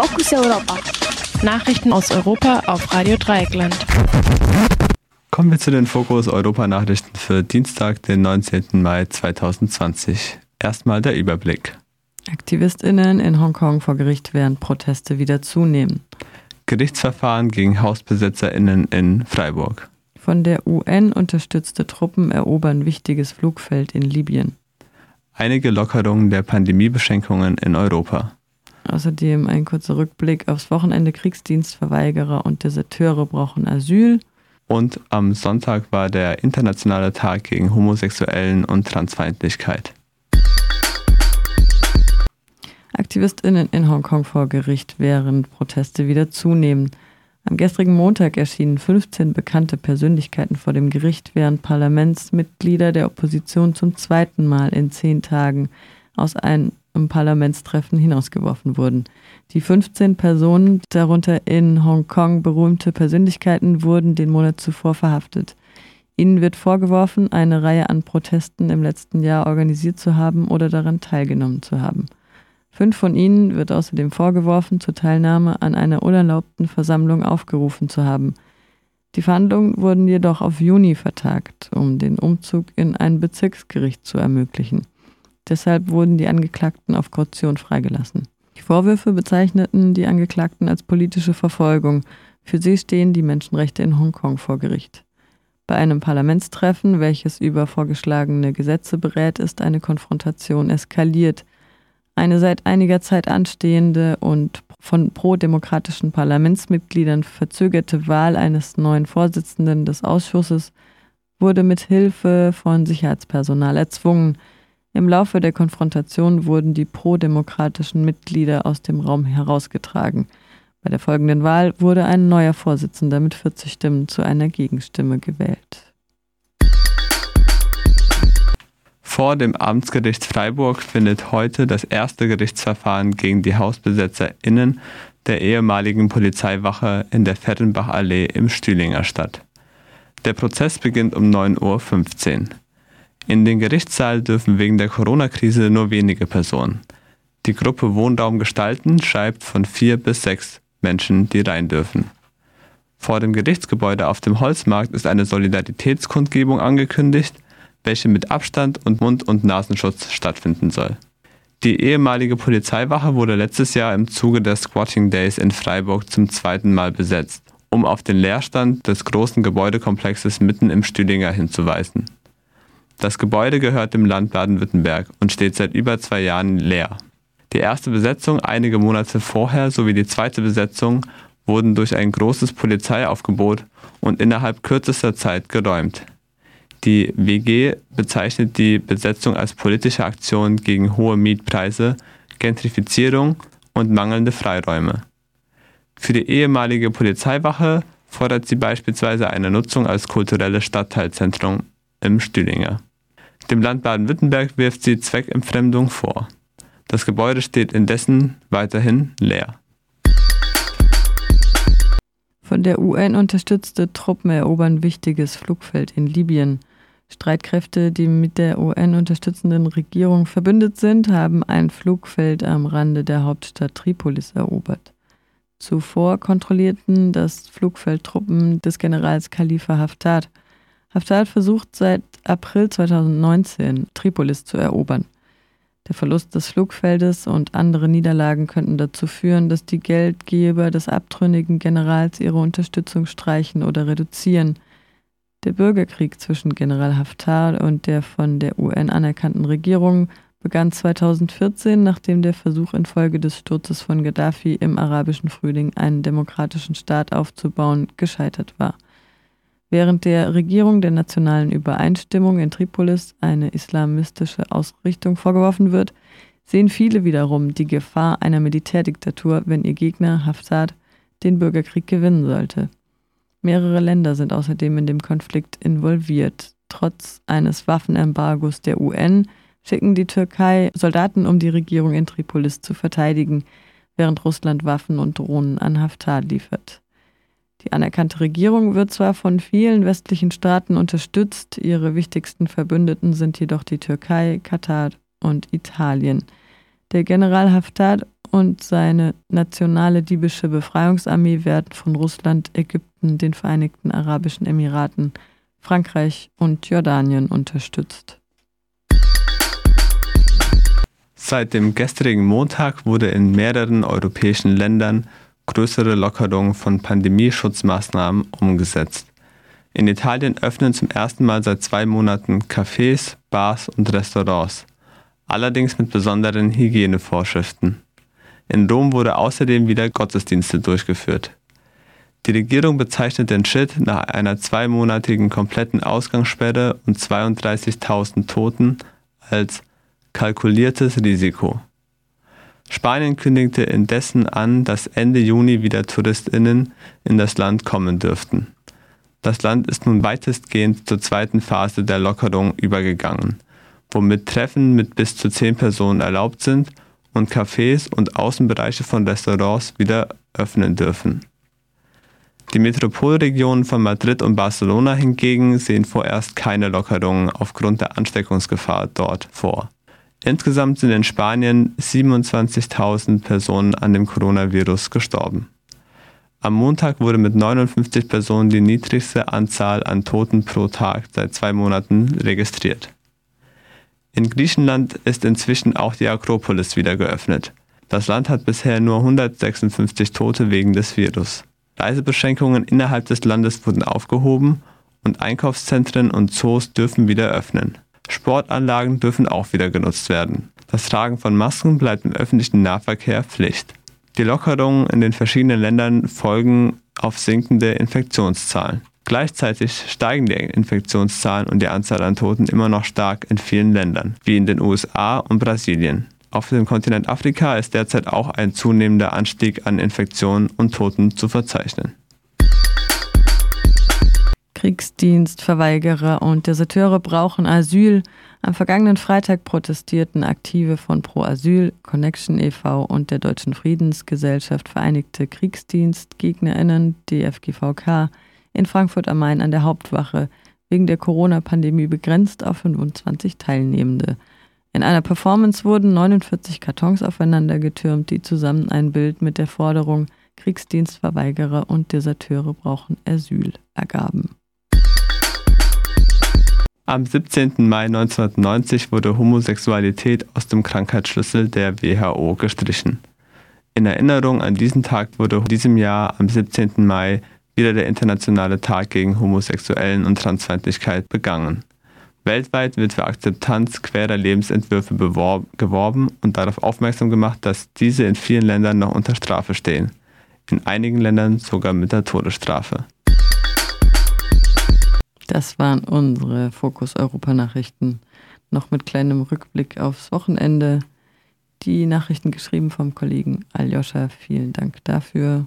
Fokus Europa. Nachrichten aus Europa auf Radio Dreieckland. Kommen wir zu den Fokus Europa Nachrichten für Dienstag, den 19. Mai 2020. Erstmal der Überblick. AktivistInnen in Hongkong vor Gericht während Proteste wieder zunehmen. Gerichtsverfahren gegen HausbesetzerInnen in Freiburg. Von der UN unterstützte Truppen erobern wichtiges Flugfeld in Libyen. Einige Lockerungen der Pandemiebeschränkungen in Europa. Außerdem ein kurzer Rückblick aufs Wochenende Kriegsdienstverweigerer und Deserteure brauchen Asyl. Und am Sonntag war der internationale Tag gegen Homosexuellen und Transfeindlichkeit. AktivistInnen in Hongkong vor Gericht, während Proteste wieder zunehmen. Am gestrigen Montag erschienen 15 bekannte Persönlichkeiten vor dem Gericht, während Parlamentsmitglieder der Opposition zum zweiten Mal in zehn Tagen aus einem Parlamentstreffen hinausgeworfen wurden. Die 15 Personen, darunter in Hongkong berühmte Persönlichkeiten, wurden den Monat zuvor verhaftet. Ihnen wird vorgeworfen, eine Reihe an Protesten im letzten Jahr organisiert zu haben oder daran teilgenommen zu haben. Fünf von ihnen wird außerdem vorgeworfen, zur Teilnahme an einer unerlaubten Versammlung aufgerufen zu haben. Die Verhandlungen wurden jedoch auf Juni vertagt, um den Umzug in ein Bezirksgericht zu ermöglichen. Deshalb wurden die Angeklagten auf Kaution freigelassen. Die Vorwürfe bezeichneten die Angeklagten als politische Verfolgung. Für sie stehen die Menschenrechte in Hongkong vor Gericht. Bei einem Parlamentstreffen, welches über vorgeschlagene Gesetze berät, ist eine Konfrontation eskaliert. Eine seit einiger Zeit anstehende und von pro-demokratischen Parlamentsmitgliedern verzögerte Wahl eines neuen Vorsitzenden des Ausschusses wurde mit Hilfe von Sicherheitspersonal erzwungen. Im Laufe der Konfrontation wurden die pro-demokratischen Mitglieder aus dem Raum herausgetragen. Bei der folgenden Wahl wurde ein neuer Vorsitzender mit 40 Stimmen zu einer Gegenstimme gewählt. Vor dem Amtsgericht Freiburg findet heute das erste Gerichtsverfahren gegen die HausbesetzerInnen der ehemaligen Polizeiwache in der Fettenbachallee im Stühlinger statt. Der Prozess beginnt um 9.15 Uhr. In den Gerichtssaal dürfen wegen der Corona-Krise nur wenige Personen. Die Gruppe Wohnraum gestalten schreibt von vier bis sechs Menschen, die rein dürfen. Vor dem Gerichtsgebäude auf dem Holzmarkt ist eine Solidaritätskundgebung angekündigt – welche mit Abstand und Mund- und Nasenschutz stattfinden soll. Die ehemalige Polizeiwache wurde letztes Jahr im Zuge der Squatting Days in Freiburg zum zweiten Mal besetzt, um auf den Leerstand des großen Gebäudekomplexes mitten im Stühlinger hinzuweisen. Das Gebäude gehört dem Land Baden-Württemberg und steht seit über zwei Jahren leer. Die erste Besetzung einige Monate vorher sowie die zweite Besetzung wurden durch ein großes Polizeiaufgebot und innerhalb kürzester Zeit geräumt. Die WG bezeichnet die Besetzung als politische Aktion gegen hohe Mietpreise, Gentrifizierung und mangelnde Freiräume. Für die ehemalige Polizeiwache fordert sie beispielsweise eine Nutzung als kulturelles Stadtteilzentrum im Stühlinger. Dem Land Baden-Württemberg wirft sie Zweckentfremdung vor. Das Gebäude steht indessen weiterhin leer. Von der UN unterstützte Truppen erobern wichtiges Flugfeld in Libyen. Streitkräfte, die mit der UN unterstützenden Regierung verbündet sind, haben ein Flugfeld am Rande der Hauptstadt Tripolis erobert. Zuvor kontrollierten das Flugfeld Truppen des Generals Khalifa Haftar. Haftar versucht seit April 2019 Tripolis zu erobern. Der Verlust des Flugfeldes und andere Niederlagen könnten dazu führen, dass die Geldgeber des abtrünnigen Generals ihre Unterstützung streichen oder reduzieren. Der Bürgerkrieg zwischen General Haftar und der von der UN anerkannten Regierung begann 2014, nachdem der Versuch infolge des Sturzes von Gaddafi im arabischen Frühling einen demokratischen Staat aufzubauen gescheitert war. Während der Regierung der nationalen Übereinstimmung in Tripolis eine islamistische Ausrichtung vorgeworfen wird, sehen viele wiederum die Gefahr einer Militärdiktatur, wenn ihr Gegner Haftar den Bürgerkrieg gewinnen sollte. Mehrere Länder sind außerdem in dem Konflikt involviert. Trotz eines Waffenembargos der UN schicken die Türkei Soldaten, um die Regierung in Tripolis zu verteidigen, während Russland Waffen und Drohnen an Haftar liefert. Die anerkannte Regierung wird zwar von vielen westlichen Staaten unterstützt, ihre wichtigsten Verbündeten sind jedoch die Türkei, Katar und Italien. Der General Haftar und seine nationale libysche Befreiungsarmee werden von Russland, Ägypten, den Vereinigten Arabischen Emiraten, Frankreich und Jordanien unterstützt. Seit dem gestrigen Montag wurde in mehreren europäischen Ländern größere Lockerungen von Pandemieschutzmaßnahmen umgesetzt. In Italien öffnen zum ersten Mal seit zwei Monaten Cafés, Bars und Restaurants, allerdings mit besonderen Hygienevorschriften. In Rom wurde außerdem wieder Gottesdienste durchgeführt. Die Regierung bezeichnet den Schritt nach einer zweimonatigen kompletten Ausgangssperre und 32.000 Toten als kalkuliertes Risiko. Spanien kündigte indessen an, dass Ende Juni wieder Touristinnen in das Land kommen dürften. Das Land ist nun weitestgehend zur zweiten Phase der Lockerung übergegangen, womit Treffen mit bis zu zehn Personen erlaubt sind und Cafés und Außenbereiche von Restaurants wieder öffnen dürfen. Die Metropolregionen von Madrid und Barcelona hingegen sehen vorerst keine Lockerungen aufgrund der Ansteckungsgefahr dort vor. Insgesamt sind in Spanien 27.000 Personen an dem Coronavirus gestorben. Am Montag wurde mit 59 Personen die niedrigste Anzahl an Toten pro Tag seit zwei Monaten registriert. In Griechenland ist inzwischen auch die Akropolis wieder geöffnet. Das Land hat bisher nur 156 Tote wegen des Virus. Reisebeschränkungen innerhalb des Landes wurden aufgehoben und Einkaufszentren und Zoos dürfen wieder öffnen. Sportanlagen dürfen auch wieder genutzt werden. Das Tragen von Masken bleibt im öffentlichen Nahverkehr Pflicht. Die Lockerungen in den verschiedenen Ländern folgen auf sinkende Infektionszahlen. Gleichzeitig steigen die Infektionszahlen und die Anzahl an Toten immer noch stark in vielen Ländern, wie in den USA und Brasilien. Auf dem Kontinent Afrika ist derzeit auch ein zunehmender Anstieg an Infektionen und Toten zu verzeichnen. Kriegsdienstverweigerer und Deserteure brauchen Asyl. Am vergangenen Freitag protestierten Aktive von Pro Asyl, Connection e.V. und der Deutschen Friedensgesellschaft Vereinigte KriegsdienstgegnerInnen, DFGVK, in Frankfurt am Main an der Hauptwache wegen der Corona-Pandemie begrenzt auf 25 Teilnehmende. In einer Performance wurden 49 Kartons aufeinander getürmt, die zusammen ein Bild mit der Forderung Kriegsdienstverweigerer und Deserteure brauchen Asyl ergaben. Am 17. Mai 1990 wurde Homosexualität aus dem Krankheitsschlüssel der WHO gestrichen. In Erinnerung an diesen Tag wurde in diesem Jahr am 17. Mai wieder der internationale Tag gegen Homosexuellen und Transfeindlichkeit begangen. Weltweit wird für Akzeptanz querer Lebensentwürfe geworben und darauf aufmerksam gemacht, dass diese in vielen Ländern noch unter Strafe stehen, in einigen Ländern sogar mit der Todesstrafe. Das waren unsere Fokus Europa Nachrichten. Noch mit kleinem Rückblick aufs Wochenende. Die Nachrichten geschrieben vom Kollegen Aljoscha. Vielen Dank dafür.